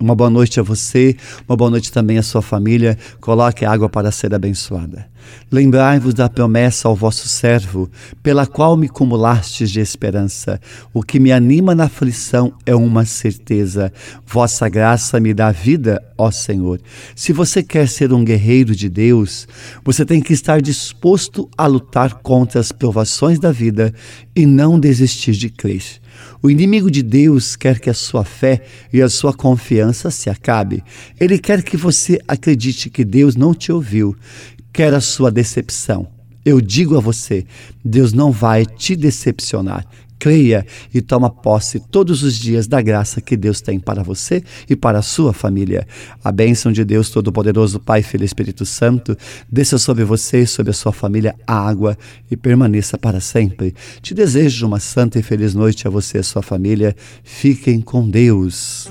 Uma boa noite a você, uma boa noite também à sua família. Coloque água para ser abençoada. Lembrai-vos da promessa ao vosso servo, pela qual me cumulastes de esperança. O que me anima na aflição é uma certeza. Vossa graça me dá vida, ó Senhor. Se você quer ser um guerreiro de Deus, você tem que estar disposto a lutar contra as provações da vida e não desistir de crer. O inimigo de Deus quer que a sua fé e a sua confiança se acabe. Ele quer que você acredite que Deus não te ouviu, quer a sua decepção. Eu digo a você, Deus não vai te decepcionar creia e toma posse todos os dias da graça que Deus tem para você e para a sua família. A bênção de Deus Todo-Poderoso, Pai, Filho e Espírito Santo, desça sobre você e sobre a sua família água e permaneça para sempre. Te desejo uma santa e feliz noite a você e a sua família. Fiquem com Deus.